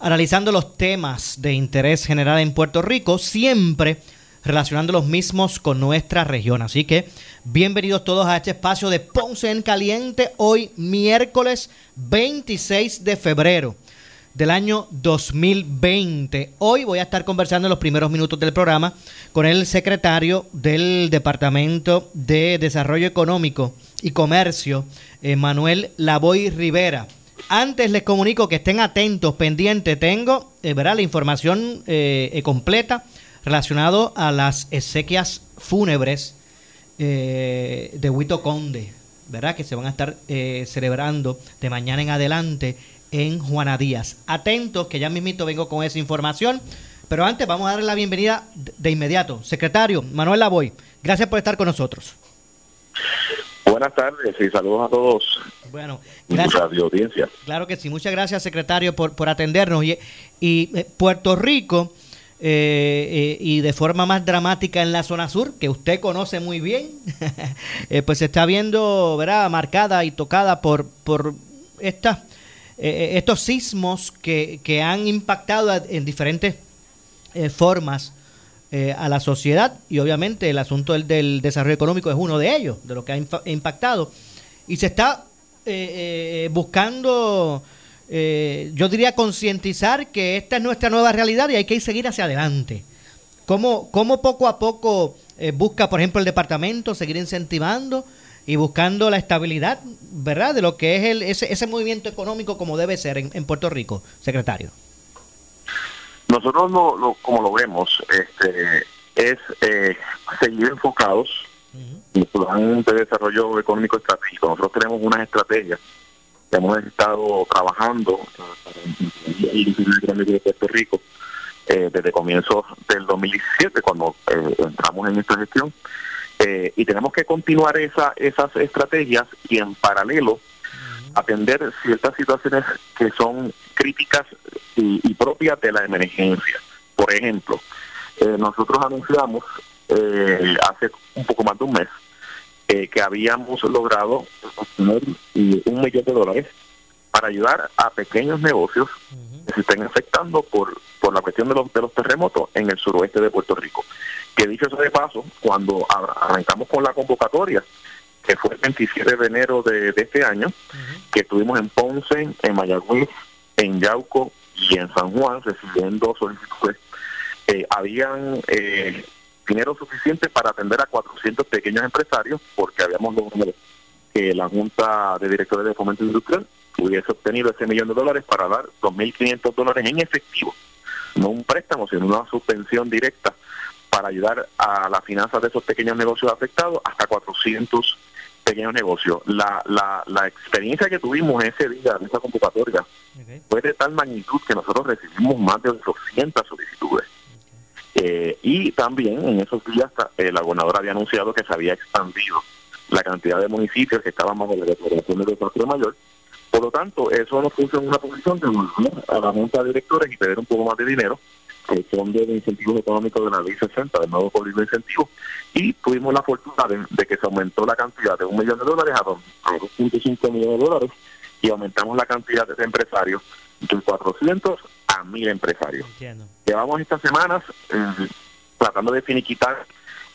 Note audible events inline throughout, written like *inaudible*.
analizando los temas de interés general en Puerto Rico, siempre relacionando los mismos con nuestra región. Así que bienvenidos todos a este espacio de Ponce en Caliente, hoy miércoles 26 de febrero del año 2020. Hoy voy a estar conversando en los primeros minutos del programa con el secretario del Departamento de Desarrollo Económico y Comercio, Manuel Lavoy Rivera. Antes les comunico que estén atentos, pendientes. Tengo eh, la información eh, eh, completa relacionado a las exequias fúnebres eh, de Huito Conde, ¿verdad? Que se van a estar eh, celebrando de mañana en adelante en Juana Díaz. Atentos, que ya mismito vengo con esa información. Pero antes vamos a darle la bienvenida de inmediato. Secretario Manuel Lavoy, gracias por estar con nosotros. Buenas tardes y saludos a todos. Bueno, gracias. de audiencia. Claro que sí. Muchas gracias, secretario, por, por atendernos. Y, y, eh, Puerto Rico, eh, eh, y de forma más dramática en la zona sur, que usted conoce muy bien, *laughs* eh, pues se está viendo, ¿verdad?, marcada y tocada por, por estas, eh, estos sismos que, que han impactado en diferentes eh, formas eh, a la sociedad y obviamente el asunto del, desarrollo económico es uno de ellos, de lo que ha impactado. Y se está eh, eh, buscando, eh, yo diría, concientizar que esta es nuestra nueva realidad y hay que seguir hacia adelante. ¿Cómo, cómo poco a poco eh, busca, por ejemplo, el departamento seguir incentivando y buscando la estabilidad, ¿verdad?, de lo que es el, ese, ese movimiento económico como debe ser en Puerto Rico, secretario. Nosotros, lo, lo- como lo vemos, este, es eh, seguir enfocados en plan de desarrollo económico estratégico. Nosotros tenemos unas estrategias que hemos estado trabajando en el de Puerto Rico eh, desde comienzos del 2017, cuando eh, entramos en esta gestión. Eh, y tenemos que continuar esa, esas estrategias y en paralelo atender ciertas situaciones que son críticas y, y propias de la emergencia. Por ejemplo, eh, nosotros anunciamos eh, hace un poco más de un mes eh, que habíamos logrado obtener eh, un millón de dólares para ayudar a pequeños negocios que se estén afectando por, por la cuestión de los, de los terremotos en el suroeste de Puerto Rico. Que dicho eso de paso, cuando ar- arrancamos con la convocatoria, que fue el 27 de enero de, de este año, que estuvimos en Ponce, en Mayagüez, en Yauco y en San Juan recibiendo solicitudes, eh, habían eh, dinero suficiente para atender a 400 pequeños empresarios porque habíamos logrado que la Junta de Directores de Fomento Industrial hubiese obtenido ese millón de dólares para dar 2.500 dólares en efectivo, no un préstamo, sino una suspensión directa para ayudar a las finanzas de esos pequeños negocios afectados hasta 400 pequeños negocios. La, la, la experiencia que tuvimos ese día, en esa convocatoria, fue de tal magnitud que nosotros recibimos más de 200 solicitudes. Eh, y también en esos días eh, la gobernadora había anunciado que se había expandido la cantidad de municipios que estaban bajo la declaración de desastre mayor. Por lo tanto, eso nos puso en una posición de volver a la Junta de Directores y pedir un poco más de dinero, el Fondo de Incentivos Económicos de la Ley 60, del nuevo Código de Incentivos, y tuvimos la fortuna de, de que se aumentó la cantidad de un millón de dólares a dos- a 2.5 millones de dólares y aumentamos la cantidad de empresarios de 400 a 1000 empresarios. Entiendo. Llevamos estas semanas eh, tratando de finiquitar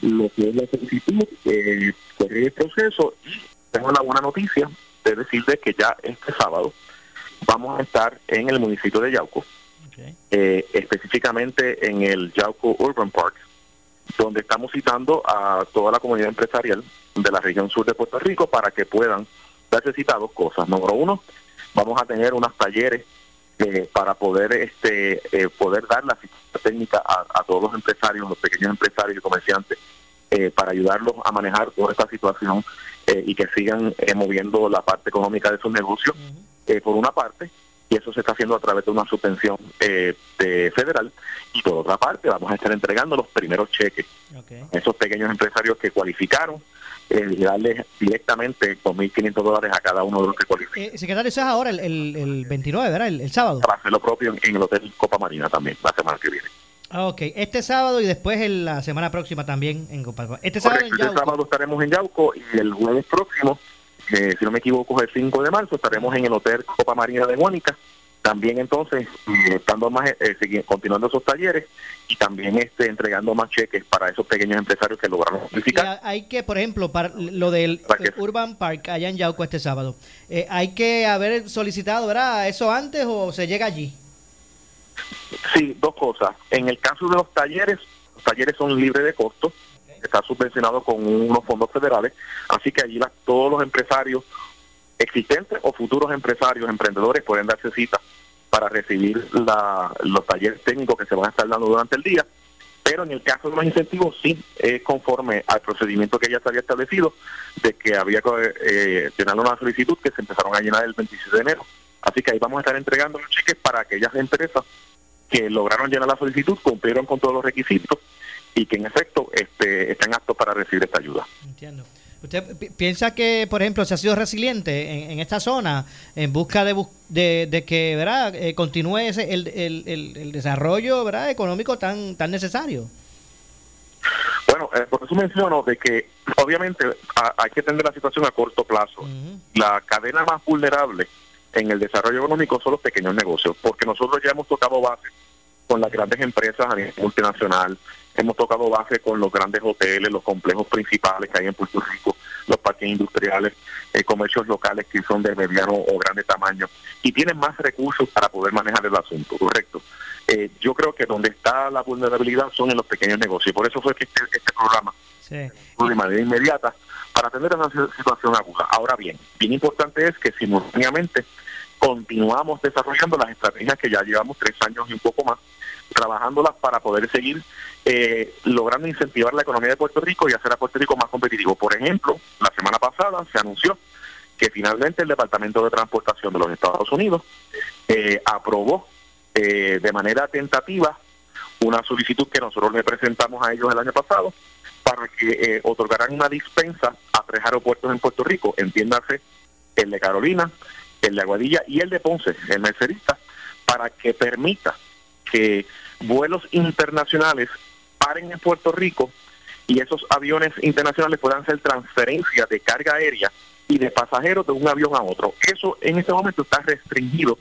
lo que es la solicitud, eh, correr el proceso y tengo la buena noticia de decirles que ya este sábado vamos a estar en el municipio de Yauco, eh, específicamente en el Yauco Urban Park, donde estamos citando a toda la comunidad empresarial de la región sur de Puerto Rico para que puedan darse cita dos cosas. Número uno, vamos a tener unos talleres eh, para poder este eh, poder dar la asistencia técnica a, todos los empresarios, los pequeños empresarios y comerciantes, eh, para ayudarlos a manejar toda esta situación y que sigan moviendo la parte económica de sus negocios, por una parte, y eso se está haciendo a través de una subvención de federal, y por otra parte vamos a estar entregando los primeros cheques a esos pequeños empresarios que cualificaron eh, darle directamente 2.500 dólares a cada uno de los que cualifican. Eh, secretario, eso es ahora el, el, 29, ¿verdad? El, sábado. Para hacer lo propio en, el Hotel Copa Marina también, la semana que viene. Ah, ok, este sábado y después en la semana próxima también en Copa Este sábado, este sábado estaremos en Yauco y el jueves próximo, eh, si no me equivoco, es el 5 de marzo, estaremos en el Hotel Copa Marina de Mónica también entonces estando más eh, continuando esos talleres y también este entregando más cheques para esos pequeños empresarios que lograron simplificar. Hay que, por ejemplo, para lo del Urban Park allá en Yauco este sábado, eh, hay que haber solicitado, ¿verdad? ¿Eso antes o se llega allí? Sí, dos cosas. En el caso de los talleres, los talleres son libres de costo, está subvencionado con unos fondos federales, así que allí todos los empresarios existentes o futuros empresarios, emprendedores pueden darse cita para recibir los talleres técnicos que se van a estar dando durante el día. Pero en el caso de los incentivos, sí, es conforme al procedimiento que ya se había establecido, de que había que eh, llenar una solicitud que se empezaron a llenar el 26 de enero. Así que ahí vamos a estar entregando los cheques para aquellas empresas que lograron llenar la solicitud, cumplieron con todos los requisitos y que en efecto este, están aptos para recibir esta ayuda. Entiendo. ¿Usted piensa que, por ejemplo, se ha sido resiliente en, esta zona en busca de, de, que ¿verdad? Eh, continúe ese, el, el, desarrollo ¿verdad? económico tan, tan necesario? Bueno, eh, por eso menciono de que obviamente hay que tener la situación a corto plazo. La cadena más vulnerable en el desarrollo económico son los pequeños negocios, porque nosotros ya hemos tocado base con las grandes empresas a nivel multinacional, hemos tocado base con los grandes hoteles, los complejos principales que hay en Puerto Rico, los parques industriales, eh, comercios locales que son de mediano o grande tamaño y tienen más recursos para poder manejar el asunto, correcto. Eh, yo creo que donde está la vulnerabilidad son en los pequeños negocios. Por eso fue que este, este programa, sí. de manera inmediata, para atender esa situación aguda. Ahora bien, bien importante es que simultáneamente continuamos desarrollando las estrategias que ya llevamos tres años y un poco más, trabajándolas para poder seguir eh, logrando incentivar la economía de Puerto Rico y hacer a Puerto Rico más competitivo. Por ejemplo, la semana pasada se anunció que finalmente el Departamento de Transportación de los Estados Unidos eh, aprobó eh, de manera tentativa una solicitud que nosotros le presentamos a ellos el año pasado para que otorgaran una dispensa a tres aeropuertos en Puerto Rico, entiéndase el de Carolina, el de Aguadilla y el de Ponce, el Mercerista, para que permita que vuelos internacionales paren en Puerto Rico y esos aviones internacionales puedan hacer transferencias de carga aérea y de pasajeros de un avión a otro. Eso en este momento está restringido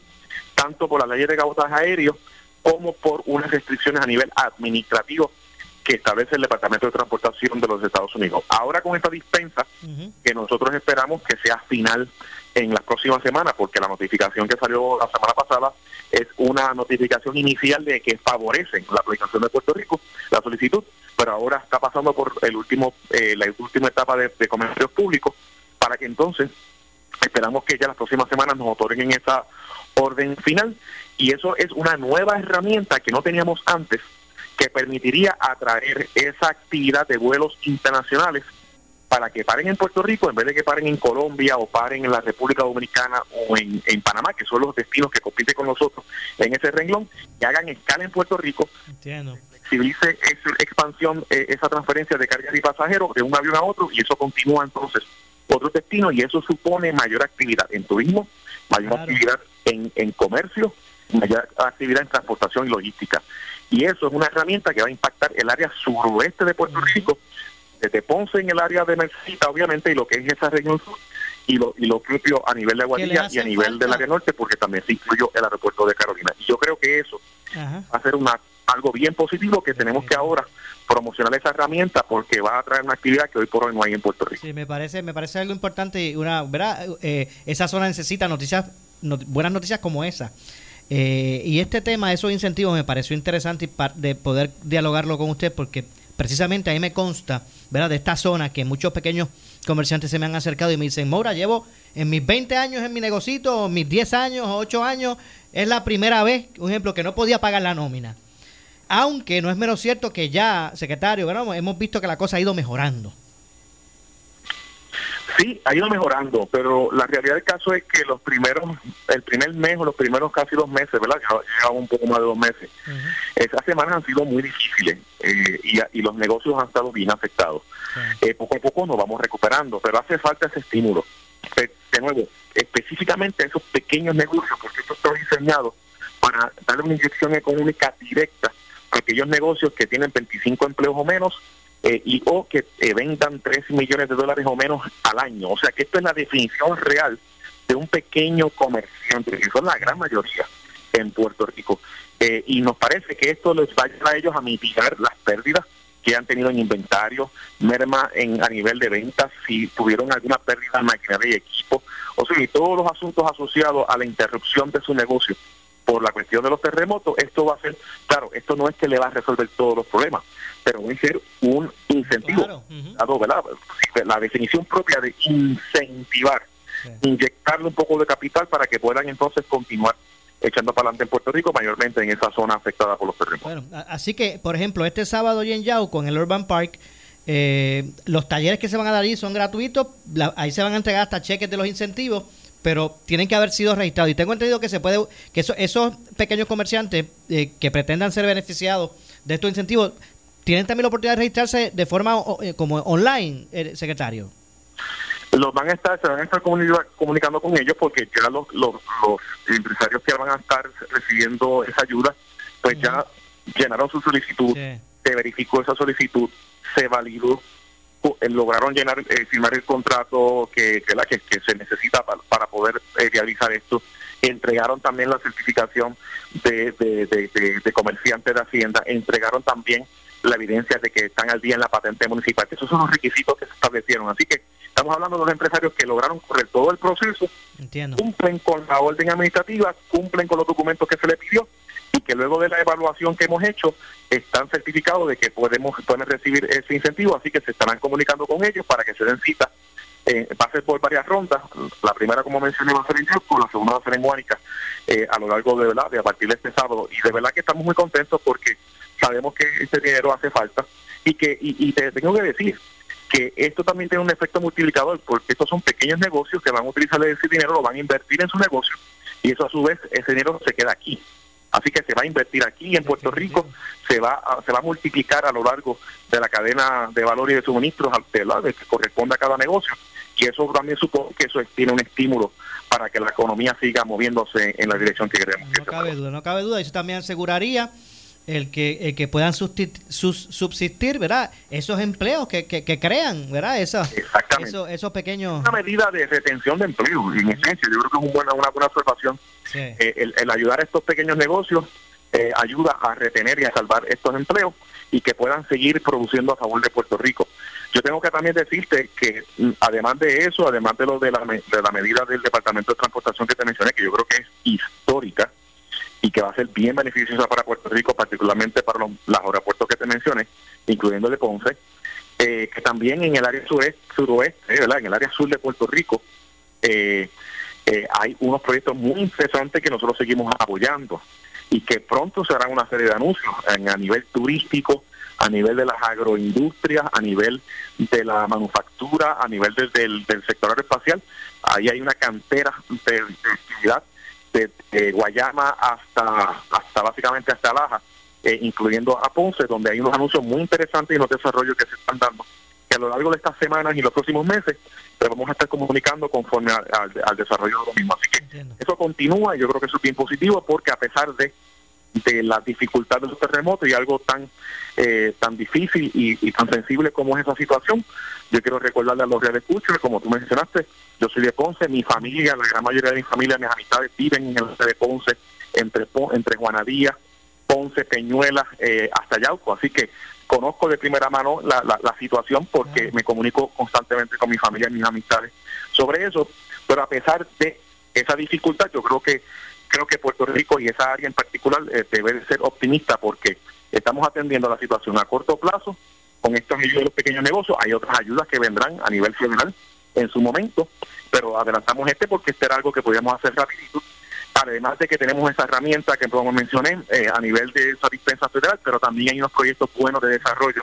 tanto por la ley de cabotaje aéreo como por unas restricciones a nivel administrativo que establece el Departamento de Transportación de los Estados Unidos. Ahora con esta dispensa, que nosotros esperamos que sea final en las próximas semanas, porque la notificación que salió la semana pasada es una notificación inicial de que favorecen la aplicación de Puerto Rico, la solicitud, pero ahora está pasando por el último eh, la última etapa de, comercios públicos para que entonces esperamos que ya las próximas semanas nos otorguen esa orden final y eso es una nueva herramienta que no teníamos antes que permitiría atraer esa actividad de vuelos internacionales para que paren en Puerto Rico en vez de que paren en Colombia o paren en la República Dominicana o en, Panamá, que son los destinos que compiten con nosotros en ese renglón, que hagan escala en Puerto Rico, Entiendo. civilice esa expansión, eh, esa transferencia de carga y pasajeros de un avión a otro y eso continúa entonces otro destino y eso supone mayor actividad en turismo, mayor actividad en, en comercio, mayor actividad en transportación y logística. Y eso es una herramienta que va a impactar el área suroeste de Puerto Rico desde Ponce en el área de Mercita, obviamente, y lo que es esa región sur, y lo, y lo propio a nivel de Aguadilla y a nivel del área norte, porque también se incluyó el aeropuerto de Carolina. Y yo creo que eso va a ser una, algo bien positivo que tenemos que ahora promocionar esa herramienta porque va a traer una actividad que hoy por hoy no hay en Puerto Rico. Sí, me parece, me parece algo importante. Una, ¿verdad? Eh, esa zona necesita noticias, buenas noticias como esa. Eh, y este tema, esos incentivos, me pareció interesante de poder dialogarlo con usted porque precisamente ahí me consta, ¿verdad? De esta zona que muchos pequeños comerciantes se me han acercado y me dicen, Mora, llevo en mis 20 años en mi negocito, mis 10 años o 8 años, es la primera vez, un ejemplo, que no podía pagar la nómina. Aunque no es menos cierto que ya, secretario, ¿verdad? hemos visto que la cosa ha ido mejorando. Sí, ha ido mejorando, pero la realidad del caso es que los primeros, el primer mes o los primeros casi dos meses, ¿verdad? Llevamos un poco más de dos meses. Esas semanas han sido muy difíciles eh, y, los negocios han estado bien afectados. Eh, poco a poco nos vamos recuperando, pero hace falta ese estímulo. De nuevo, específicamente esos pequeños negocios, porque esto está diseñado para darle una inyección económica directa a aquellos negocios que tienen 25 empleos o menos eh, y o que eh, vendan 3 millones de dólares o menos al año. O sea que esto es la definición real de un pequeño comerciante, que son la gran mayoría en Puerto Rico. Eh, y nos parece que esto les va a ayudar a ellos a mitigar las pérdidas que han tenido en inventario, merma en a nivel de ventas, si tuvieron alguna pérdida en maquinaria y equipo, o sea, y todos los asuntos asociados a la interrupción de su negocio por la cuestión de los terremotos, esto va a ser, claro, esto no es que le va a resolver todos los problemas, pero va a ser un incentivo. La definición propia de incentivar, inyectarle un poco de capital para que puedan entonces continuar echando para adelante en Puerto Rico, mayormente en esa zona afectada por los terremotos. así que, por ejemplo, este sábado y en Yauco, en el Urban Park, eh, los talleres que se van a dar ahí son gratuitos, ahí se van a entregar hasta cheques de los incentivos pero tienen que haber sido registrados. Y tengo entendido que se puede, que esos pequeños comerciantes eh, que pretendan ser beneficiados de estos incentivos, tienen también la oportunidad de registrarse de forma eh, como online, eh, secretario. Los van a estar, se van a estar comunicando con ellos porque ya los, los, empresarios que van a estar recibiendo esa ayuda, pues ya llenaron su solicitud, se verificó esa solicitud, se validó lograron llenar eh, firmar el contrato que, que, la, que, se necesita para, poder eh, realizar esto entregaron también la certificación de, de, de, comerciante de Hacienda, entregaron también la evidencia de que están al día en la patente municipal. Esos son los requisitos que se establecieron. Así que estamos hablando de los empresarios que lograron correr todo el proceso, cumplen con la orden administrativa, cumplen con los documentos que se les pidió y que luego de la evaluación que hemos hecho están certificados de que podemos pueden recibir ese incentivo, así que se estarán comunicando con ellos para que se den cita. Eh, va a ser por varias rondas. La primera, como mencioné, va a ser en Yauco, la segunda va a ser en Guánica eh, a lo largo de verdad, de a partir de este sábado. Y de verdad que estamos muy contentos porque sabemos que este dinero hace falta y que y, te tengo que decir que esto también tiene un efecto multiplicador porque estos son pequeños negocios que van a utilizar ese dinero, lo van a invertir en su negocio y eso a su vez ese dinero se queda aquí Así que se va a invertir aquí en Puerto Rico, se va a, se va a multiplicar a lo largo de la cadena de valor y de suministros de que corresponde a cada negocio. Y eso también supone que eso tiene un estímulo para que la economía siga moviéndose en la dirección que queremos. No cabe duda, no cabe duda. Eso también aseguraría el que, el que puedan subsistir, ¿verdad? Esos empleos que, que, crean, ¿verdad? Esos, esos, pequeños... Una medida de retención de empleo, en esencia, yo creo que es buena, una buena observación. Eh, el, ayudar a estos pequeños negocios eh, ayuda a retener y a salvar estos empleos y que puedan seguir produciendo a favor de Puerto Rico. Yo tengo que también decirte que mm, además de eso, además de lo de la, de la medida del Departamento de Transportación que te mencioné, que yo creo que es histórica, y que va a ser bien beneficiosa para Puerto Rico, particularmente para los, aeropuertos que te mencioné, incluyendo el de Ponce, eh, que también en el área sureste, suroeste, ¿verdad? en el área sur de Puerto Rico, eh, eh, hay unos proyectos muy interesantes que nosotros seguimos apoyando y que pronto se harán una serie de anuncios en, a nivel turístico, a nivel de las agroindustrias, a nivel de la manufactura, a nivel del, del sector aeroespacial. Ahí hay una cantera de actividad de, Guayama hasta, hasta básicamente hasta Laja, eh, incluyendo a Ponce, donde hay unos anuncios muy interesantes y los desarrollos que se están dando, que a lo largo de estas semanas y los próximos meses te vamos a estar comunicando conforme al, desarrollo de lo mismo. Así que eso continúa y yo creo que eso es bien positivo porque a pesar de de la dificultad de los terremotos y algo tan eh, tan difícil y, tan sensible como es esa situación. Yo quiero recordarle a los reales como tú mencionaste, yo soy de Ponce, mi familia, la gran mayoría de mi familia, mis amistades viven en el norte de Ponce, entre, entre Juanadía, Ponce, Peñuela, eh, hasta Yauco, así que conozco de primera mano la, la, situación porque me comunico constantemente con mi familia y mis amistades sobre eso, pero a pesar de esa dificultad, yo creo que creo que Puerto Rico y esa área en particular eh, debe ser optimista porque estamos atendiendo la situación a corto plazo con estos ayudas de los pequeños negocios. Hay otras ayudas que vendrán a nivel federal en su momento, pero adelantamos este porque este era algo que podíamos hacer rapidito. Además de que tenemos esa herramienta que como mencioné eh, a nivel de esa dispensa federal, pero también hay unos proyectos buenos de desarrollo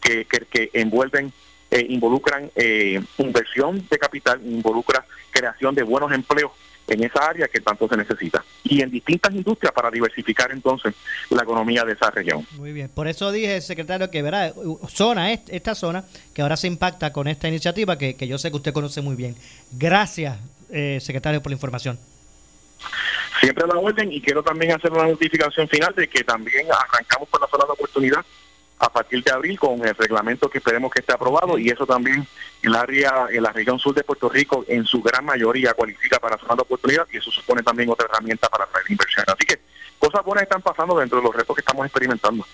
que, que, que envuelven eh, involucran eh, inversión de capital, involucra creación de buenos empleos en esa área que tanto se necesita y en distintas industrias para diversificar entonces la economía de esa región. Muy bien, por eso dije, secretario, que verá, zona, esta zona, que ahora se impacta con esta iniciativa que, yo sé que usted conoce muy bien. Gracias, eh, secretario, por la información. Siempre a la orden y quiero también hacer una notificación final de que también arrancamos por la zona de oportunidad a partir de abril con el reglamento que esperemos que esté aprobado y eso también el área, en la región sur de Puerto Rico en su gran mayoría cualifica para zona de oportunidad y eso supone también otra herramienta para traer inversión. Así que cosas buenas están pasando dentro de los retos que estamos experimentando.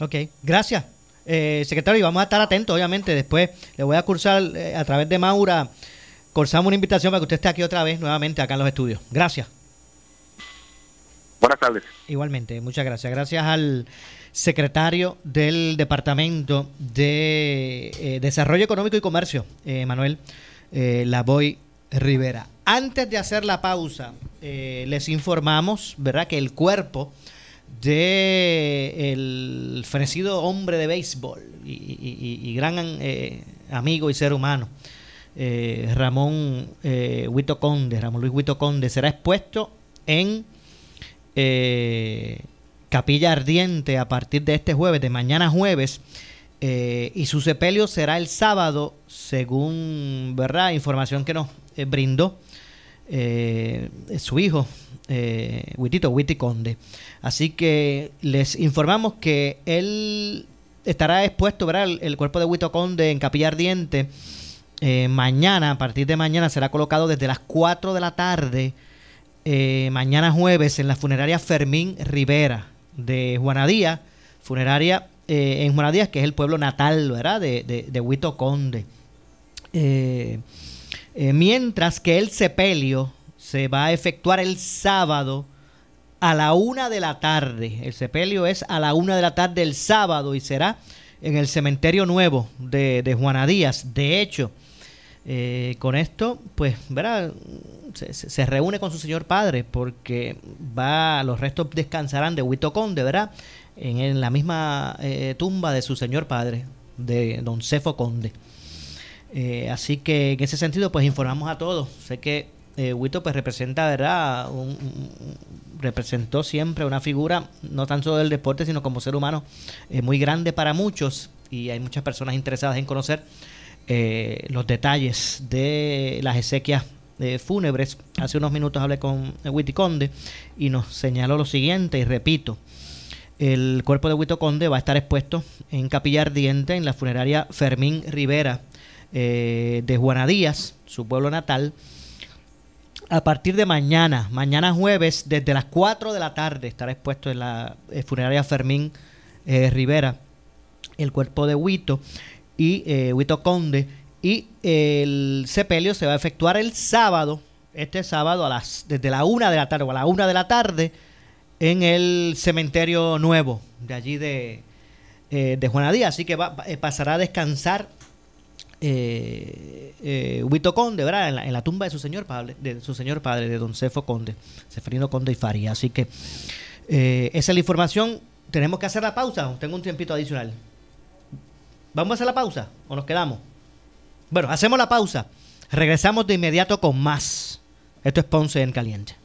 Ok, gracias. Eh, secretario, y vamos a estar atentos, obviamente. Después le voy a cursar eh, a través de Maura, cursamos una invitación para que usted esté aquí otra vez, nuevamente, acá en los estudios. Gracias. Igualmente, muchas gracias. Gracias al secretario del Departamento de eh, Desarrollo Económico y Comercio, eh, Manuel eh, Lavoy Rivera. Antes de hacer la pausa, les informamos, ¿verdad?, que el cuerpo de el fenecido hombre de béisbol y, gran amigo y ser humano, Ramón Huito Conde, Ramón Luis Huito Conde, será expuesto en Capilla Ardiente a partir de este jueves, de mañana jueves. Eh, y su sepelio será el sábado, según verdad información que nos eh, brindó eh, su hijo, eh, Huitito, Conde. Así que les informamos que él estará expuesto, ¿verdad? El, cuerpo de Huito Conde en Capilla Ardiente. mañana, a partir de mañana, será colocado desde las 4 de la tarde, mañana jueves, en la funeraria Fermín Rivera de Juanadía, funeraria eh, en Juanadía, que es el pueblo natal, ¿verdad? De, de, Huito Conde. Eh, eh, mientras que el sepelio se va a efectuar el sábado a la una de la tarde. El sepelio es a la una de la tarde el sábado y será en el cementerio nuevo de, de Juana Díaz. De hecho, con esto, pues, ¿verdad? Se, reúne con su señor padre porque va los restos descansarán de Huito Conde, ¿verdad? En, la misma eh, tumba de su señor padre, de don Cefo Conde. Eh, así que en ese sentido, pues informamos a todos. Sé que eh, Huito pues representa, ¿verdad? representó siempre una figura, no tanto del deporte, sino como ser humano, muy grande para muchos y hay muchas personas interesadas en conocer los detalles de las exequias fúnebres. Hace unos minutos hablé con Witty Conde y nos señaló lo siguiente, y repito, el cuerpo de Huito Conde va a estar expuesto en Capilla Ardiente, en la funeraria Fermín Rivera eh, de Juana Díaz, su pueblo natal, a partir de mañana, mañana jueves, desde las 4 de la tarde, estará expuesto en la eh, funeraria Fermín eh, Rivera el cuerpo de Huito y Huito Conde y el sepelio se va a efectuar el sábado, este sábado, a las, desde la una de la tarde o a la una de la tarde, en el cementerio nuevo de allí de, eh, de Juanadía. Así que va, eh, pasará a descansar eh, eh Huito Conde, ¿verdad? En la, tumba de su señor padre, de su señor padre, de don Cefo Conde, Seferino Conde y Faría. Así que esa es la información. Tenemos que hacer la pausa. Tengo un tiempito adicional. ¿Vamos a hacer la pausa o nos quedamos? Bueno, hacemos la pausa. Regresamos de inmediato con más. Esto es Ponce en Caliente.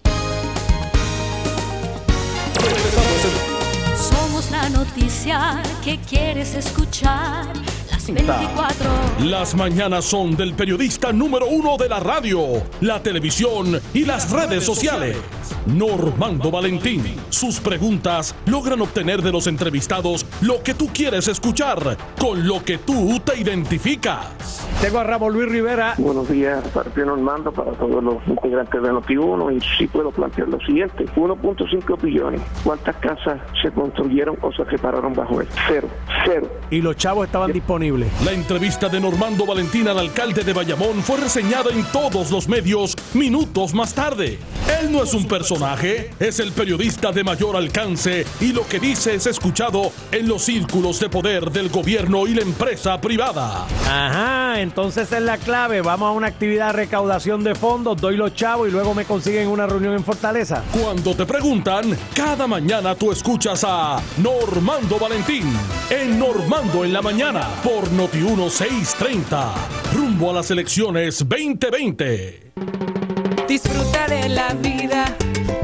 Somos la noticia que quieres escuchar. Las 24. Las mañanas son del periodista número uno de la radio, la televisión y las redes sociales. Normando Valentín. Sus preguntas logran obtener de los entrevistados lo que tú quieres escuchar, con lo que tú te identificas. Tengo a Ramón Luis Rivera. Buenos días, partido Normando, para todos los integrantes de Noti1 y sí puedo plantear lo siguiente. 1.5 billones. ¿Cuántas casas se construyeron o se repararon bajo él? Cero. Cero. Y los chavos estaban disponibles. La entrevista de Normando Valentín al alcalde de Bayamón fue reseñada en todos los medios minutos más tarde. Él no es un personaje personaje? Es el periodista de mayor alcance y lo que dice es escuchado en los círculos de poder del gobierno y la empresa privada. Ajá, entonces es la clave. Vamos a una actividad de recaudación de fondos, doy los chavos y luego me consiguen una reunión en Fortaleza. Cuando te preguntan, cada mañana tú escuchas a Normando Valentín en Normando en la mañana por Noti 1630. Rumbo a las elecciones 2020. Disfruta de la vida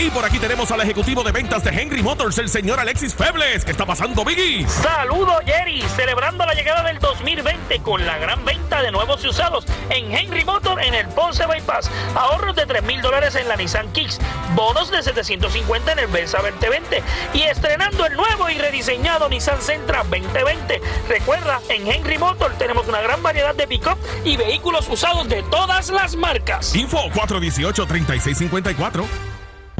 Y por aquí tenemos al ejecutivo de ventas de Henry Motors, el señor Alexis Febles. ¿Qué está pasando, Biggie? Saludos, Jerry. Celebrando la llegada del 2020 con la gran venta de nuevos y usados en Henry Motor en el Ponce Bypass. Ahorros de 3 mil dólares en la Nissan Kicks. Bonos de 750 en el Versa 2020. Y estrenando el nuevo y rediseñado Nissan Sentra 2020. Recuerda, en Henry Motor tenemos una gran variedad de pick-up y vehículos usados de todas las marcas. Info 418-3654.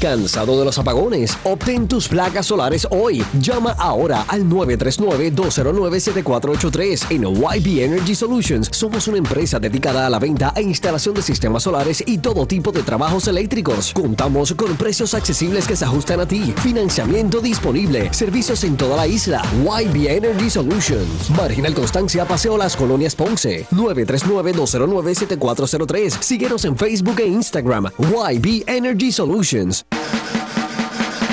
¿Cansado de los apagones? Obtén tus placas solares hoy. Llama ahora al 939-209-7483. En YB Energy Solutions somos una empresa dedicada a la venta e instalación de sistemas solares y todo tipo de trabajos eléctricos. Contamos con precios accesibles que se ajustan a ti. Financiamiento disponible. Servicios en toda la isla. YB Energy Solutions. Marginal Constancia, Paseo Las Colonias Ponce. 939-209-7403. Síguenos en Facebook e Instagram. YB Energy Solutions. Collins.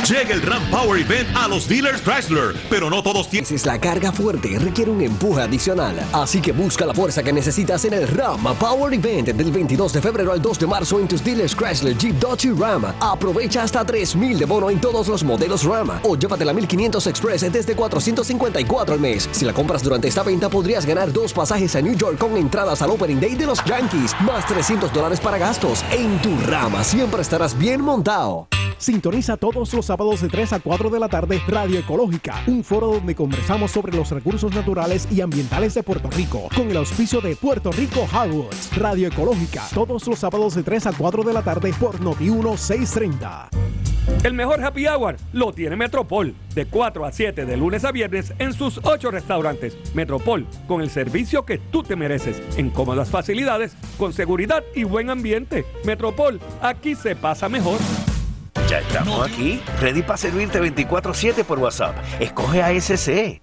Llega el Ram Power Event a los dealers Chrysler, pero no todos tienen. Si la carga fuerte requiere un empuje adicional, así que busca la fuerza que necesitas en el Ram Power Event del 22 de febrero al 2 de marzo en tus dealers Chrysler, Jeep, Dodge y Ram. Aprovecha hasta 3000 de bono en todos los modelos Ram o llévate la 1500 Express desde 454 al mes. Si la compras durante esta venta podrías ganar dos pasajes a New York con entradas al Opening Day de los Yankees, más 300 dólares para gastos. En tu Rama siempre estarás bien montado. Sintoniza todos los sábados de 3 a 4 de la tarde Radio Ecológica, un foro donde conversamos sobre los recursos naturales y ambientales de Puerto Rico, con el auspicio de Puerto Rico Hardwoods. Radio Ecológica, todos los sábados de 3 a 4 de la tarde por Noti 1630. El mejor happy hour lo tiene Metropol, de 4 a 7 de lunes a viernes en sus 8 restaurantes. Metropol, con el servicio que tú te mereces, en cómodas facilidades, con seguridad y buen ambiente. Metropol, aquí se pasa mejor. Ya estamos aquí, ready para servirte 24-7 por WhatsApp. Escoge ASC.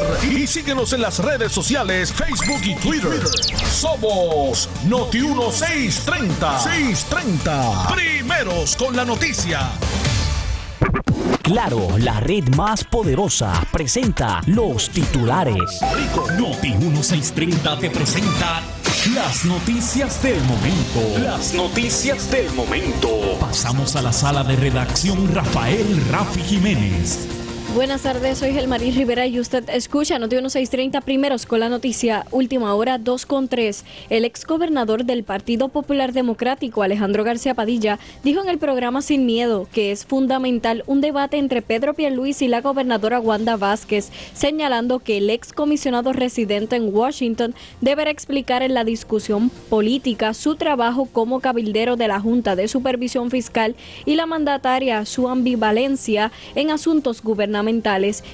y síguenos en las redes sociales Facebook y Twitter. Somos Noti 1630. 630. Primeros con la noticia. Claro, la red más poderosa presenta los titulares. Noti 1630 te presenta las noticias del momento. Las noticias del momento. Pasamos a la sala de redacción Rafael Rafi Jiménez. Buenas tardes, soy Gelmarín Rivera y usted escucha Noti 1630 primeros con la noticia Última Hora 2 con 3. El ex gobernador del Partido Popular Democrático, Alejandro García Padilla, dijo en el programa Sin Miedo que es fundamental un debate entre Pedro Pierluis y la gobernadora Wanda Vázquez, señalando que el ex comisionado residente en Washington deberá explicar en la discusión política su trabajo como cabildero de la Junta de Supervisión Fiscal y la mandataria su ambivalencia en asuntos gubernamentales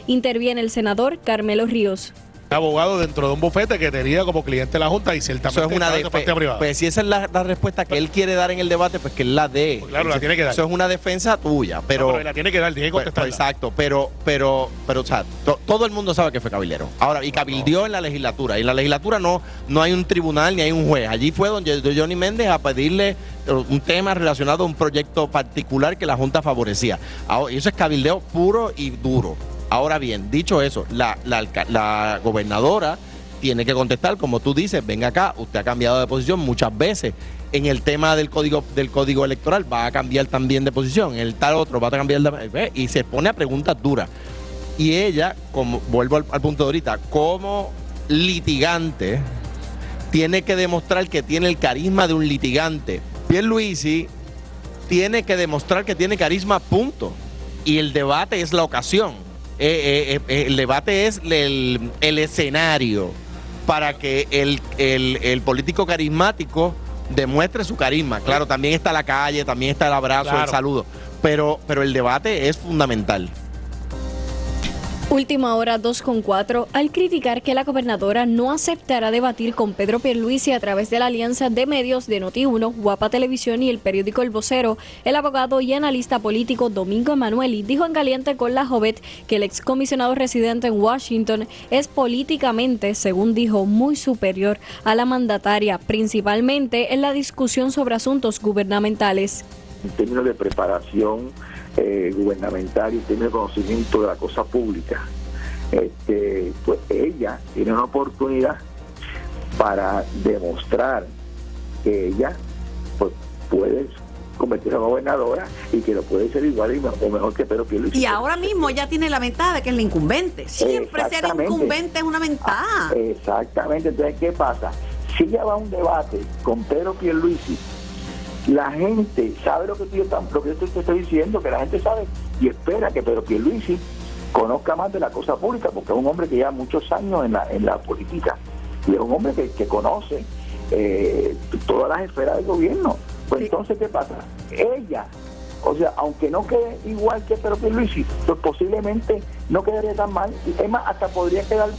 interviene el senador Carmelo Ríos abogado dentro de un bufete que tenía como cliente la Junta y ciertamente eso es una defensa privada. Pues si esa es la, la respuesta que él quiere dar en el debate, pues que él la dé. Pues claro, la tiene que dar. Eso es una defensa tuya, pero... No, pero la tiene que dar, tiene que pues, contestar. pues, exacto, pero, pero, pero, o sea, to- todo el mundo sabe que fue cabildero. Ahora, y cabildió en la legislatura. Y en la legislatura no, no hay un tribunal ni hay un juez. Allí fue donde Johnny Méndez a pedirle eh, un tema relacionado a un proyecto particular que la Junta favorecía. Ahora, y eso es cabildeo puro y duro. Ahora bien, dicho eso, la, la, gobernadora tiene que contestar, como tú dices, venga acá, usted ha cambiado de posición muchas veces. En el tema del código del código electoral va a cambiar también de posición, en el tal otro va a cambiar de ¿ve? y se pone a preguntas duras. Y ella, como vuelvo al, al punto de ahorita, como litigante, tiene que demostrar que tiene el carisma de un litigante. Pierluisi tiene que demostrar que tiene carisma, punto. Y el debate es la ocasión. Eh, eh, eh, el debate es el, el escenario para que el, el- el político carismático demuestre su carisma. Claro, también está la calle, también está el abrazo, Claro. el saludo. Pero, pero el debate es fundamental. Última hora 2 con 4. Al criticar que la gobernadora no aceptará debatir con Pedro Pierluisi a través de la alianza de medios de Noti1, Guapa Televisión y el periódico El Vocero, el abogado y analista político Domingo Emanueli dijo en Caliente con la Jovet que el excomisionado residente en Washington es políticamente, según dijo, muy superior a la mandataria, principalmente en la discusión sobre asuntos gubernamentales. en términos de preparación eh, gubernamental y de conocimiento de la cosa pública, este, pues ella tiene una oportunidad para demostrar que ella pues, puede convertirse en gobernadora y que lo puede ser igual y o mejor que Pedro Pierluisi. Y ahora mismo ya tiene la ventaja de que es la incumbente. Siempre ser incumbente es una ventaja. Exactamente, entonces ¿qué pasa? Si ella va a un debate con Pedro Pierluisi, la gente sabe lo que yo, lo que yo te, estoy diciendo, que la gente sabe y espera que Pedro Pierluisi conozca más de la cosa pública, porque es un hombre que lleva muchos años en la, en la política y es un hombre que, que conoce eh, todas las esferas del gobierno. Pues entonces, ¿qué pasa? Ella, o sea, aunque no quede igual que Pedro Pierluisi, pues posiblemente no quedaría tan mal, es más, hasta podría quedar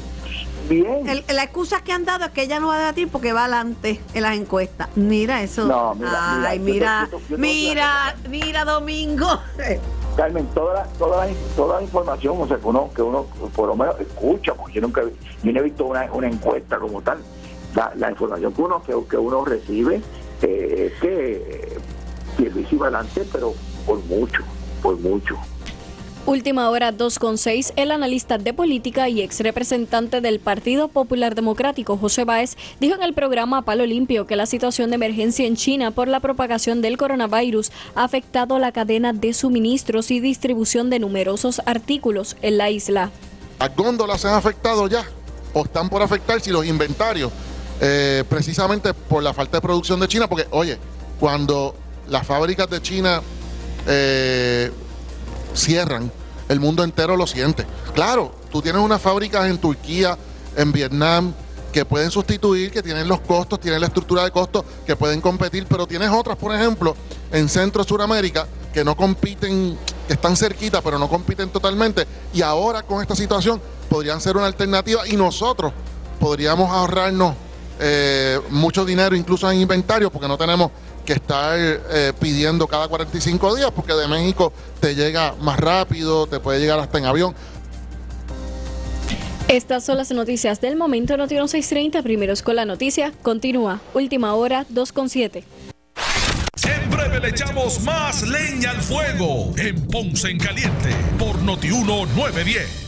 bien. El- la excusa que han dado es que ella no va a debatir porque va adelante en las encuestas. Mira eso. No, mira, Ay, mira, mira, yo te- yo te- yo te- mira, Domingo. *laughs* Carmen, toda la, toda la, toda la información, o sea, que uno, que uno por lo menos escucha, porque yo nunca yo no he visto una, una encuesta como tal. La, la información que uno, que, que uno recibe eh, es que eh, Pierluisi va adelante, pero por mucho, por mucho. Última hora 2 con 6, el analista de política y ex representante del Partido Popular Democrático, José Báez, dijo en el programa Palo Limpio que la situación de emergencia en China por la propagación del coronavirus ha afectado la cadena de suministros y distribución de numerosos artículos en la isla. ¿Las góndolas se han afectado ya? ¿O están por afectar si los inventarios? eh, precisamente por la falta de producción de China, porque, oye, cuando las fábricas de China eh, cierran, el mundo entero lo siente. Claro, tú tienes unas fábricas en Turquía, en Vietnam, que pueden sustituir, que tienen los costos, tienen la estructura de costos, que pueden competir, pero tienes otras, por ejemplo, en Centro Suramérica, que no compiten, que están cerquita, pero no compiten totalmente. Y ahora con esta situación podrían ser una alternativa y nosotros podríamos ahorrarnos eh, mucho dinero, incluso en inventario, porque no tenemos que estar eh, pidiendo cada 45 días, porque de México te llega más rápido, te puede llegar hasta en avión. Estas son las noticias del momento. Noticiero 630, primeros con la noticia. Continúa. Última hora, 2 con 7. En breve le echamos más leña al fuego en Ponce en Caliente por Notiuno 910.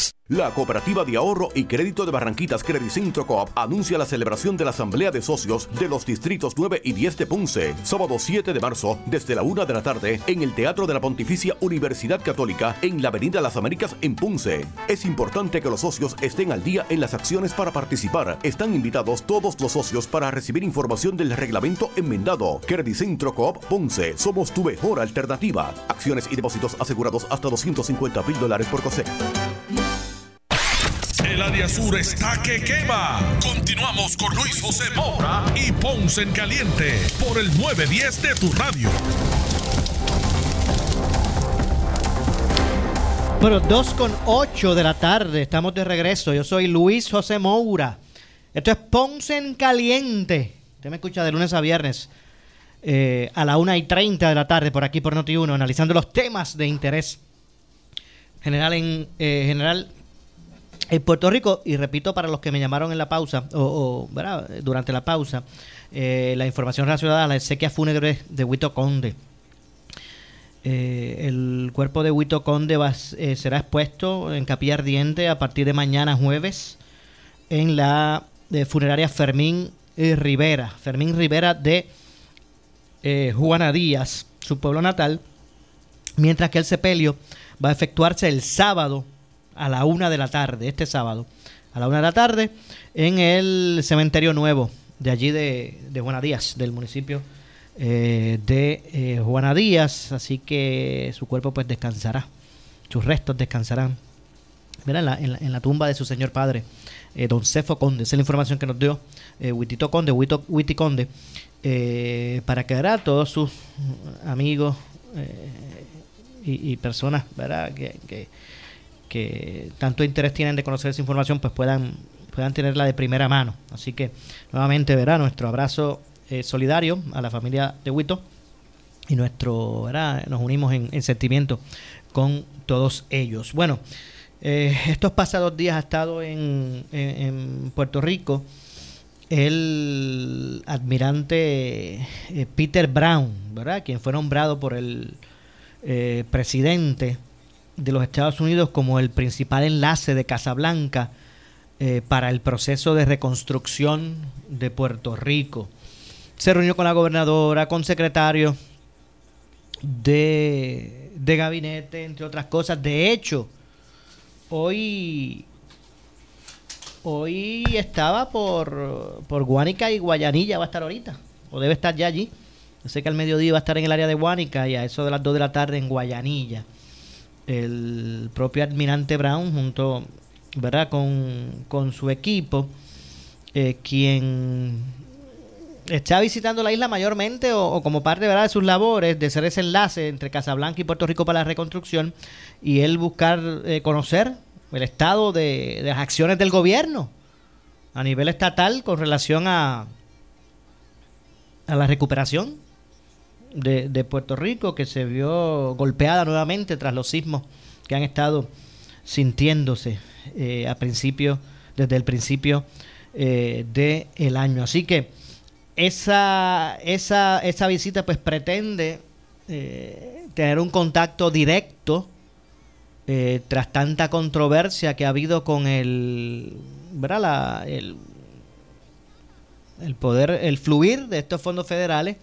La Cooperativa de Ahorro y Crédito de Barranquitas Credicentro Coop anuncia la celebración de la Asamblea de Socios de los Distritos 9 y 10 de Ponce, sábado 7 de marzo, desde la 1 de la tarde, en el Teatro de la Pontificia Universidad Católica, en la Avenida Las Américas, en Ponce. Es importante que los socios estén al día en las acciones para participar. Están invitados todos los socios para recibir información del reglamento enmendado. Credicentro Coop Ponce, somos tu mejor alternativa. Acciones y depósitos asegurados hasta 250 mil dólares por COSEC. El área sur está que quema. Continuamos con Luis José Moura y Ponce en Caliente por el 910 de tu radio. Bueno, 2 con 8 de la tarde, estamos de regreso. Yo soy Luis José Moura. Esto es Ponce en Caliente. Usted me escucha de lunes a viernes eh, a la 1 y 30 de la tarde por aquí por Noti1, analizando los temas de interés general en eh, general en Puerto Rico, y repito para los que me llamaron en la pausa, o, durante la pausa, eh, la información relacionada a la exequia fúnebre de Huito Conde. Eh, el cuerpo de Huito Conde eh, será expuesto en Capilla Ardiente a partir de mañana jueves en la funeraria Fermín Rivera. Fermín Rivera de Juana Díaz, su pueblo natal, mientras que el sepelio va a efectuarse el sábado a la una de la tarde, este sábado, a la una de la tarde, en el cementerio nuevo de allí de, de Juana Díaz, del municipio eh, de eh, Juana Díaz, así que su cuerpo pues descansará, sus restos descansarán Mira, en, la, en, la, tumba de su señor padre, eh, don Cefo Conde. Esa es la información que nos dio eh, Huitito Conde, Huito, Conde, para que a todos sus amigos y, personas ¿verdad? Que, que tanto interés tienen de conocer esa información, pues puedan, puedan tenerla de primera mano. Así que nuevamente, verá nuestro abrazo eh, solidario a la familia de Huito y nuestro, ¿verdad? nos unimos en, sentimiento con todos ellos. Bueno, eh, estos pasados días ha estado en, en, Puerto Rico el admirante eh, Peter Brown, ¿verdad? Quien fue nombrado por el presidente de los Estados Unidos como el principal enlace de Casablanca eh, para el proceso de reconstrucción de Puerto Rico. Se reunió con la gobernadora, con secretarios de, de gabinete, entre otras cosas. De hecho, hoy, hoy estaba por, por Guánica y Guayanilla, va a estar ahorita, o debe estar ya allí. Sé que al mediodía va a estar en el área de Guánica y a eso de las 2 de la tarde en Guayanilla el propio admirante Brown junto ¿verdad? Con, su equipo, eh, quien está visitando la isla mayormente o, como parte ¿verdad? de sus labores de ser ese enlace entre Casablanca y Puerto Rico para la reconstrucción y él buscar eh, conocer el estado de, de, las acciones del gobierno a nivel estatal con relación a, a la recuperación de, Puerto Rico que se vio golpeada nuevamente tras los sismos que han estado sintiéndose eh, a principio, desde el principio eh, del año. Así que esa, esa, esa visita pues pretende eh, tener un contacto directo tras tanta controversia que ha habido con el, ¿verdad? La- el, el poder, el fluir de estos fondos federales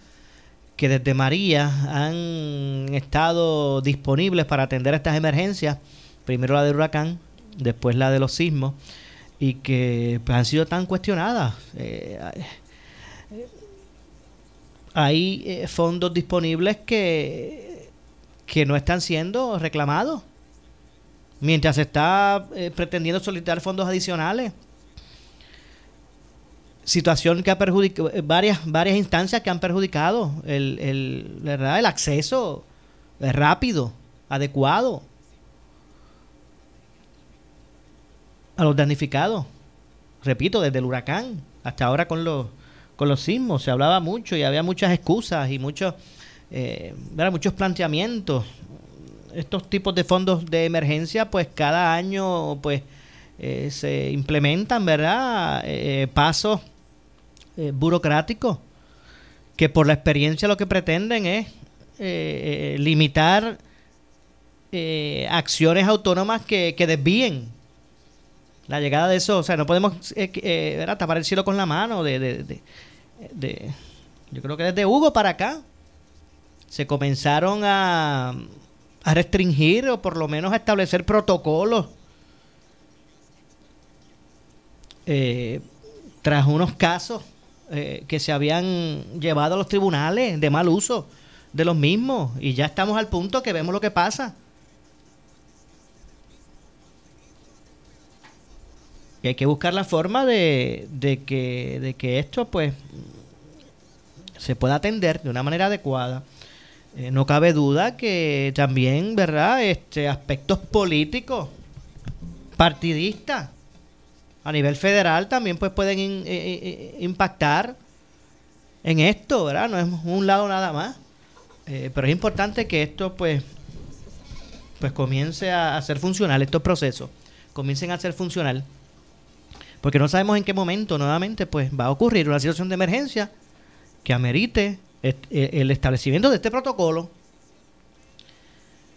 que desde María han estado disponibles para atender estas emergencias, primero la del huracán, después la de los sismos, y que pues, han sido tan cuestionadas. Eh, hay eh, fondos disponibles que, que no están siendo reclamados, mientras se está eh, pretendiendo solicitar fondos adicionales situación que ha perjudicado varias varias instancias que han perjudicado el, el, ¿verdad? el acceso eh, rápido, adecuado a los damnificados. Repito, desde el huracán hasta ahora con los con los sismos se hablaba mucho y había muchas excusas y muchos eh, muchos planteamientos. Estos tipos de fondos de emergencia, pues cada año pues eh, se implementan, ¿verdad? Eh, pasos eh, burocráticos que por la experiencia lo que pretenden es eh, eh, limitar eh, acciones autónomas que, que desvíen la llegada de eso. O sea, no podemos tapar el cielo con la mano. De, de- de- yo creo que desde Hugo para acá se comenzaron a, a restringir o por lo menos a establecer protocolos tras unos casos eh, que se habían llevado a los tribunales de mal uso de los mismos y ya estamos al punto que vemos lo que pasa. Y hay que buscar la forma de, de que, de que esto pues se pueda atender de una manera adecuada. Eh, no cabe duda que también, ¿verdad? Este aspectos políticos, partidistas, a nivel federal también pues pueden eh, eh, eh, impactar en esto, ¿verdad? No es un lado nada más. Pero es importante que esto pues pues comience a, a ser funcional, estos procesos comiencen a ser funcional. Porque no sabemos en qué momento nuevamente pues va a ocurrir una situación de emergencia que amerite el establecimiento de este protocolo.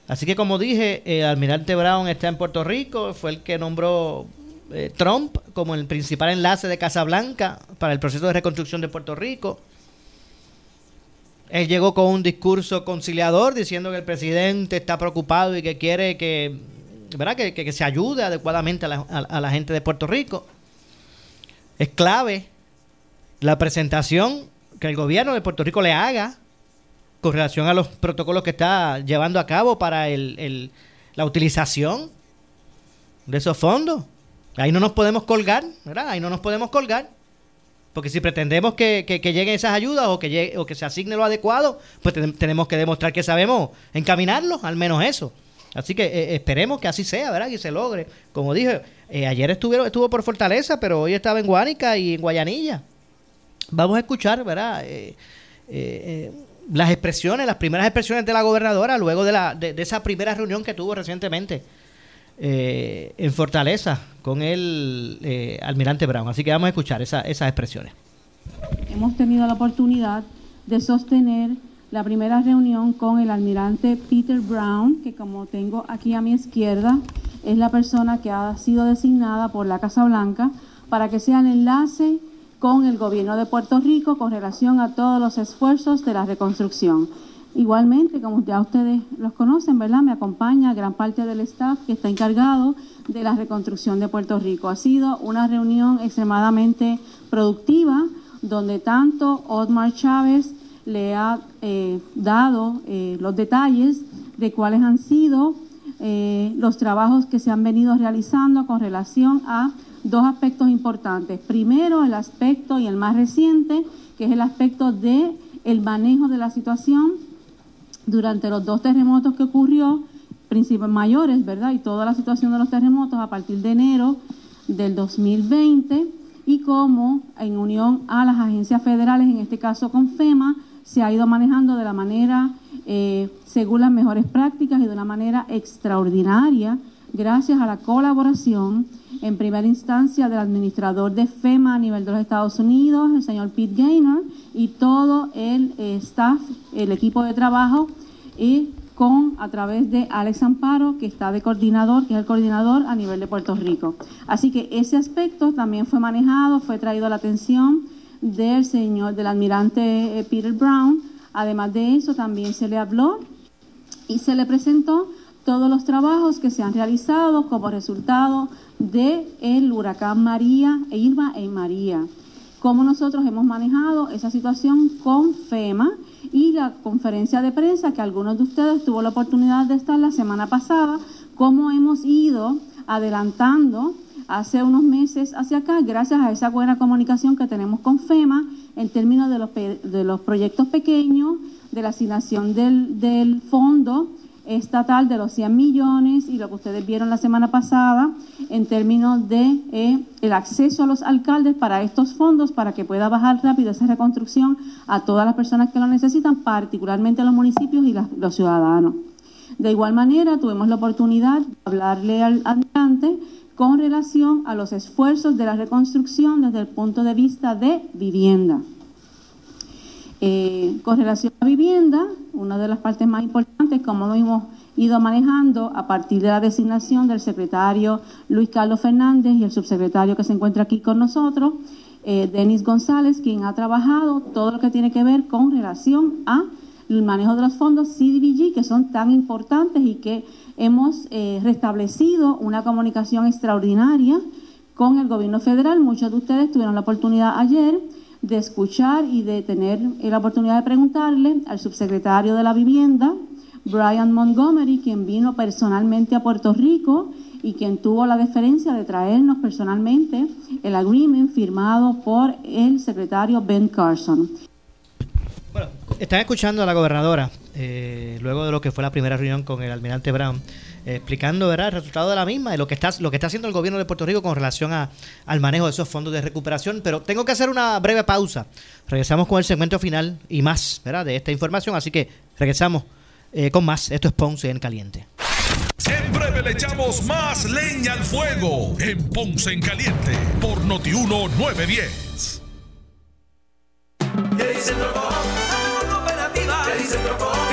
Así que como dije, el almirante Brown está en Puerto Rico, fue el que nombró eh, Trump como el principal enlace de Casablanca para el proceso de reconstrucción de Puerto Rico. Él llegó con un discurso conciliador diciendo que el presidente está preocupado y que quiere que, ¿verdad? que, que- se ayude adecuadamente a la, a la gente de Puerto Rico. Es clave la presentación que el gobierno de Puerto Rico le haga con relación a los protocolos que está llevando a cabo para el- el- la utilización de esos fondos. Ahí no nos podemos colgar, ¿verdad? Ahí no nos podemos colgar. Porque si pretendemos que, que- que lleguen esas ayudas o que, llegue- o que se asigne lo adecuado, pues ten- tenemos que demostrar que sabemos encaminarlos, al menos eso. Así que eh, esperemos que así sea, ¿verdad? Que se logre. Como dije, eh, ayer estuvieron, estuvo por Fortaleza, pero hoy estaba en Guánica y en Guayanilla. Vamos a escuchar, ¿verdad? Eh, eh, las expresiones, las primeras expresiones de la gobernadora luego de, la, de, de esa primera reunión que tuvo recientemente eh, en Fortaleza con el eh, almirante Brown. Así que vamos a escuchar esa- esas expresiones. Hemos tenido la oportunidad de sostener la primera reunión con el almirante Peter Brown, que como tengo aquí a mi izquierda, es la persona que ha sido designada por la Casa Blanca para que sea el enlace con el gobierno de Puerto Rico con relación a todos los esfuerzos de la reconstrucción. Igualmente, como ya ustedes los conocen, ¿verdad? Me acompaña gran parte del staff que está encargado de la reconstrucción de Puerto Rico. Ha sido una reunión extremadamente productiva, donde tanto Otmar Chávez le ha eh, dado eh, los detalles de cuáles han sido eh, los trabajos que se han venido realizando con relación a dos aspectos importantes. Primero, el aspecto y el más reciente, que es el aspecto de el manejo de la situación durante los dos terremotos que ocurrió, principales mayores, ¿verdad? Y toda la situación de los terremotos a partir de enero del 2020 y cómo en unión a las agencias federales, en este caso con FEMA, se ha ido manejando de la manera eh, según las mejores prácticas y de una manera extraordinaria, gracias a la colaboración en primera instancia del administrador de FEMA a nivel de los Estados Unidos, el señor Pete Gaynor, y todo el eh, staff, el equipo de trabajo y con a través de Alex Amparo, que está de coordinador, que es el coordinador a nivel de Puerto Rico. Así que ese aspecto también fue manejado, fue traído a la atención del señor, del almirante eh, Peter Brown. Además de eso, también se le habló y se le presentó todos los trabajos que se han realizado como resultado del el huracán María, e Irma e María. Cómo nosotros hemos manejado esa situación con FEMA y la conferencia de prensa que algunos de ustedes tuvo la oportunidad de estar la semana pasada, cómo hemos ido adelantando hace unos meses hacia acá, gracias a esa buena comunicación que tenemos con FEMA en términos de los, de los proyectos pequeños, de la asignación del, del fondo estatal de los 100 millones y lo que ustedes vieron la semana pasada en términos de eh, el acceso a los alcaldes para estos fondos para que pueda bajar rápido esa reconstrucción a todas las personas que lo necesitan, particularmente a los municipios y los ciudadanos. De igual manera, tuvimos la oportunidad de hablarle al adelante con relación a los esfuerzos de la reconstrucción desde el punto de vista de vivienda. Eh, con relación a vivienda, una de las partes más importantes, como lo hemos ido manejando a partir de la designación del secretario Luis Carlos Fernández y el subsecretario que se encuentra aquí con nosotros, eh, Denis González, quien ha trabajado todo lo que tiene que ver con relación a el manejo de los fondos CDBG, que son tan importantes y que hemos eh, restablecido una comunicación extraordinaria con el gobierno federal. Muchos de ustedes tuvieron la oportunidad ayer de escuchar y de tener la oportunidad de preguntarle al subsecretario de la Vivienda, Brian Montgomery, quien vino personalmente a Puerto Rico y quien tuvo la deferencia de traernos personalmente el agreement firmado por el secretario Ben Carson. Bueno, están escuchando a la gobernadora eh, luego de lo que fue la primera reunión con el almirante Brown. Explicando ¿verdad? el resultado de la misma y lo que está lo que está haciendo el gobierno de Puerto Rico con relación a, al manejo de esos fondos de recuperación. Pero tengo que hacer una breve pausa. Regresamos con el segmento final y más ¿verdad? de esta información. Así que regresamos eh, con más. Esto es Ponce en Caliente. En breve le echamos más leña al fuego en Ponce en Caliente por Notiuno 910.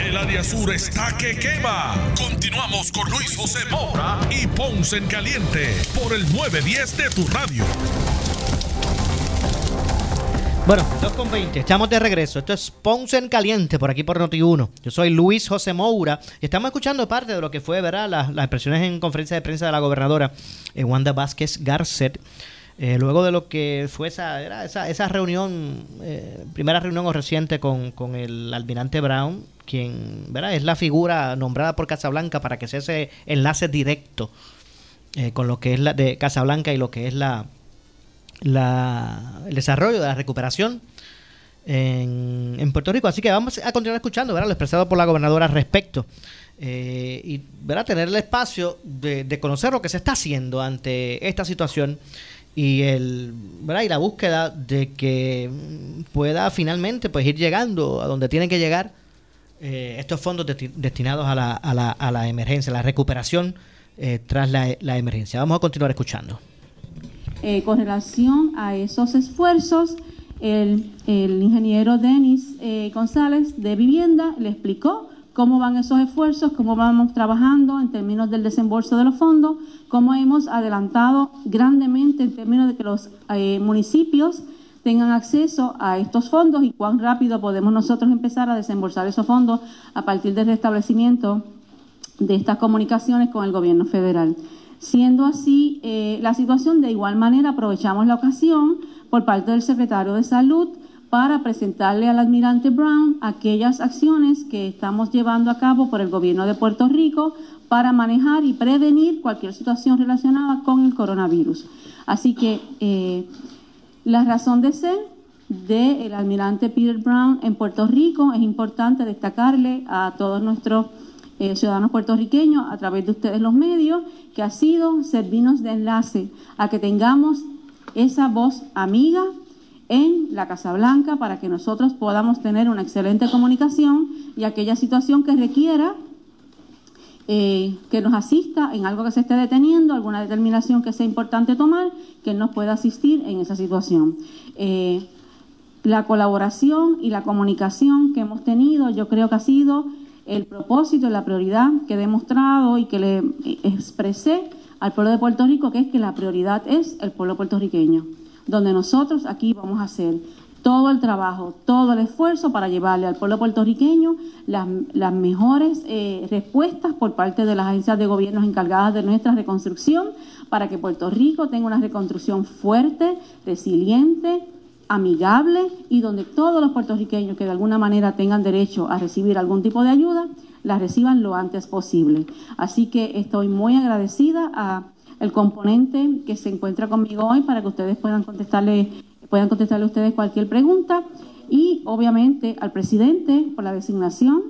El área sur está que quema. Continuamos con Luis José Moura y Ponce en Caliente por el 910 de tu radio. Bueno, 2.20, estamos de regreso. Esto es Ponce en Caliente por aquí por Noti1. Yo soy Luis José Moura y estamos escuchando parte de lo que fue, ¿verdad? Las, las expresiones en conferencia de prensa de la gobernadora eh, Wanda Vázquez Garcet eh, luego de lo que fue esa, esa, esa reunión, eh, primera reunión o reciente con, el almirante Brown, quien ¿verdad? es la figura nombrada por Casablanca para que sea ese enlace directo eh, con lo que es la de Casablanca y lo que es la, el desarrollo de la recuperación en, en, Puerto Rico. Así que vamos a continuar escuchando ¿verdad? lo expresado por la gobernadora al respecto. y ¿verdad? tener el espacio de, de conocer lo que se está haciendo ante esta situación y el ¿verdad? y la búsqueda de que pueda finalmente pues ir llegando a donde tienen que llegar eh, estos fondos destinados a la, a, la, a la emergencia, la recuperación eh, tras la, la, emergencia. Vamos a continuar escuchando. Eh, con relación a esos esfuerzos, el, el ingeniero Denis González de Vivienda le explicó cómo van esos esfuerzos, cómo vamos trabajando en términos del desembolso de los fondos, cómo hemos adelantado grandemente en términos de que los eh, municipios tengan acceso a estos fondos y cuán rápido podemos nosotros empezar a desembolsar esos fondos a partir del restablecimiento de estas comunicaciones con el gobierno federal. Siendo así eh, la situación, de igual manera aprovechamos la ocasión por parte del secretario de Salud para presentarle al almirante Brown aquellas acciones que estamos llevando a cabo por el gobierno de Puerto Rico para manejar y prevenir cualquier situación relacionada con el coronavirus. Así que eh, la razón de ser del almirante Peter Brown en Puerto Rico es importante destacarle a todos nuestros eh, ciudadanos puertorriqueños a través de ustedes los medios, que ha sido servirnos de enlace a que tengamos esa voz amiga en la Casa Blanca para que nosotros podamos tener una excelente comunicación y aquella situación que requiera eh, que nos asista en algo que se esté deteniendo, alguna determinación que sea importante tomar, que nos pueda asistir en esa situación. Eh, la colaboración y la comunicación que hemos tenido, yo creo que ha sido el propósito y la prioridad que he demostrado y que le expresé al pueblo de Puerto Rico, que es que la prioridad es el pueblo puertorriqueño, donde nosotros aquí vamos a hacer todo el trabajo, todo el esfuerzo para llevarle al pueblo puertorriqueño las, mejores eh, respuestas por parte de las agencias de gobierno encargadas de nuestra reconstrucción, para que Puerto Rico tenga una reconstrucción fuerte, resiliente, amigable y donde todos los puertorriqueños que de alguna manera tengan derecho a recibir algún tipo de ayuda, la reciban lo antes posible. Así que estoy muy agradecida a el componente que se encuentra conmigo hoy para que ustedes puedan contestarle, puedan contestarle ustedes cualquier pregunta y obviamente al presidente por la designación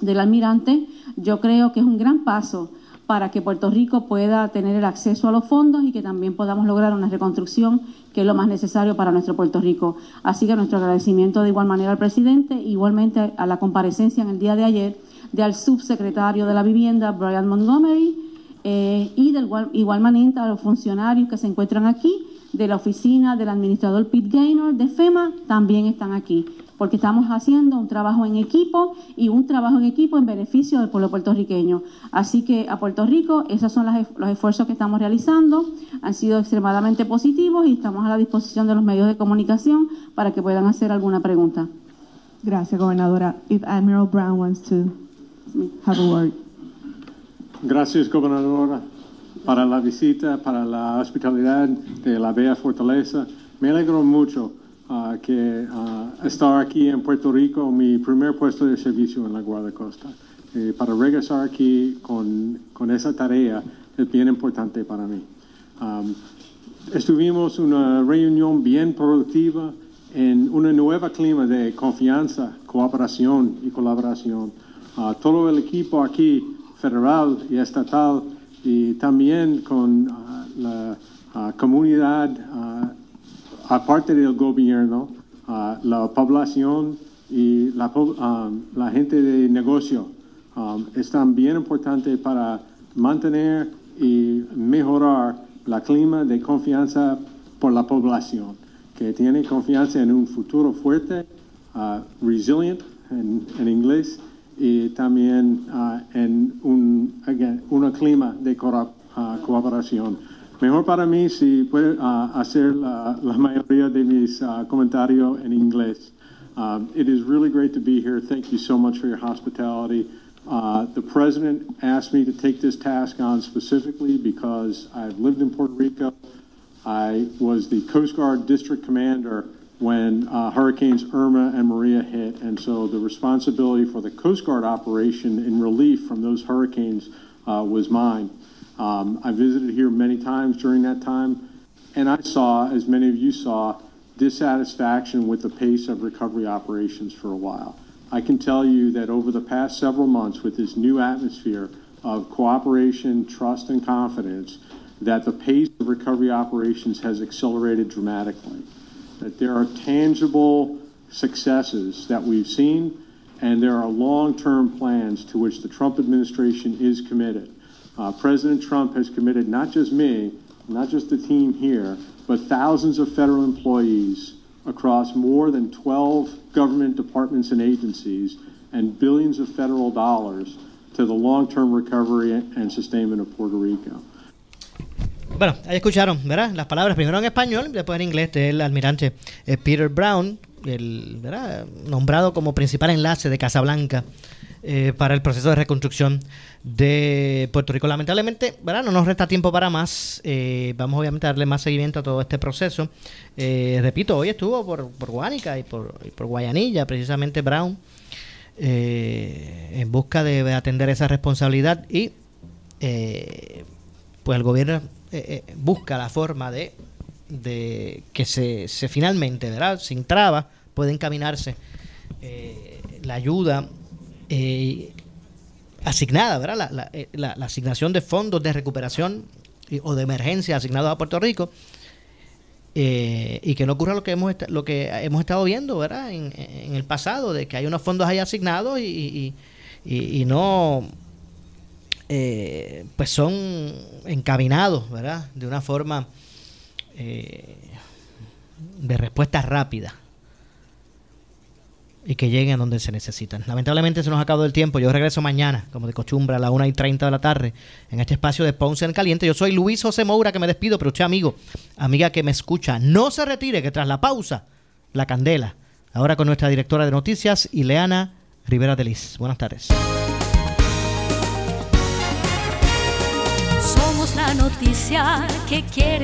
del almirante. Yo creo que es un gran paso para que Puerto Rico pueda tener el acceso a los fondos y que también podamos lograr una reconstrucción que es lo más necesario para nuestro Puerto Rico. Así que nuestro agradecimiento de igual manera al presidente, igualmente a la comparecencia en el día de ayer del subsecretario de la Vivienda, Brian Montgomery, eh, y de igual, igual manera a los funcionarios que se encuentran aquí, de la oficina del administrador Pete Gaynor de FEMA, también están aquí porque estamos haciendo un trabajo en equipo y un trabajo en equipo en beneficio del pueblo puertorriqueño. Así que a Puerto Rico, esos son los esfuerzos que estamos realizando, han sido extremadamente positivos y estamos a la disposición de los medios de comunicación para que puedan hacer alguna pregunta. Gracias, gobernadora. If Admiral Brown wants to have a word. Gracias, gobernadora, para la visita, para la hospitalidad de la Bella Fortaleza. Me alegro mucho que uh, estar aquí en Puerto Rico, mi primer puesto de servicio en la Guardia Costa. Eh, para regresar aquí con, con, esa tarea es bien importante para mí. Um, estuvimos una reunión bien productiva en un nuevo clima de confianza, cooperación y colaboración. Uh, todo el equipo aquí, federal y estatal, y también con uh, la comunidad aparte del gobierno, uh, la población y la, um, la, gente de negocio um, están bien importantes para mantener y mejorar la clima de confianza por la población, que tiene confianza en un futuro fuerte, uh, resilient en, en, inglés, y también uh, en un again, un clima de cooperación. Mejor para mí si puede uh, hacer la, la, mayoría de mis comentarios en inglés. It is really great to be here. Thank you so much for your hospitality. Uh, the president asked me to take this task on specifically because I've lived in Puerto Rico. I was the Coast Guard district commander when uh, Hurricanes Irma and Maria hit, and so the responsibility for the Coast Guard operation in relief from those hurricanes uh, was mine. Um, I visited here many times during that time, and I saw, as many of you saw, dissatisfaction with the pace of recovery operations for a while. I can tell you that over the past several months, with this new atmosphere of cooperation, trust, and confidence, that the pace of recovery operations has accelerated dramatically. That there are tangible successes that we've seen, and there are long term plans to which the Trump administration is committed. Uh, President Trump has committed not just me, not just the team here, but thousands of federal employees across more than 12 government departments and agencies and billions of federal dollars to the long-term recovery and sustainment of Puerto Rico. Bueno, ahí escucharon, ¿verdad? Las palabras primero en español, después en inglés del almirante eh, Peter Brown, el, nombrado como principal enlace de Casablanca eh, para el proceso de reconstrucción de Puerto Rico. Lamentablemente, ¿verdad? no nos resta tiempo para más. Eh, vamos obviamente a darle más seguimiento a todo este proceso. Repito, hoy estuvo por, por Guánica y por, por Guayanilla, precisamente Brown, en busca de atender esa responsabilidad y pues el gobierno busca la forma de, de que se, se finalmente, ¿verdad? sin trabas, puede encaminarse la ayuda eh, asignada, ¿verdad? Eh, la, asignación de fondos de recuperación o de emergencia asignados a Puerto Rico. Eh, y que no ocurra lo que hemos lo que hemos estado viendo verdad en, el pasado de que hay unos fondos ahí asignados y, y, no pues son encaminados verdad de una forma de respuesta rápida y que lleguen a donde se necesitan. Lamentablemente se nos ha acabado el tiempo. Yo regreso mañana, como de costumbre, a las 1 y 30 de la tarde, en este espacio de Ponce en Caliente. Yo soy Luis José Moura, que me despido, pero usted, amigo, amiga que me escucha, no se retire, que tras la pausa, la candela. Ahora con nuestra directora de noticias, Ileana Rivera Delis. Buenas tardes. Somos la noticia que quiere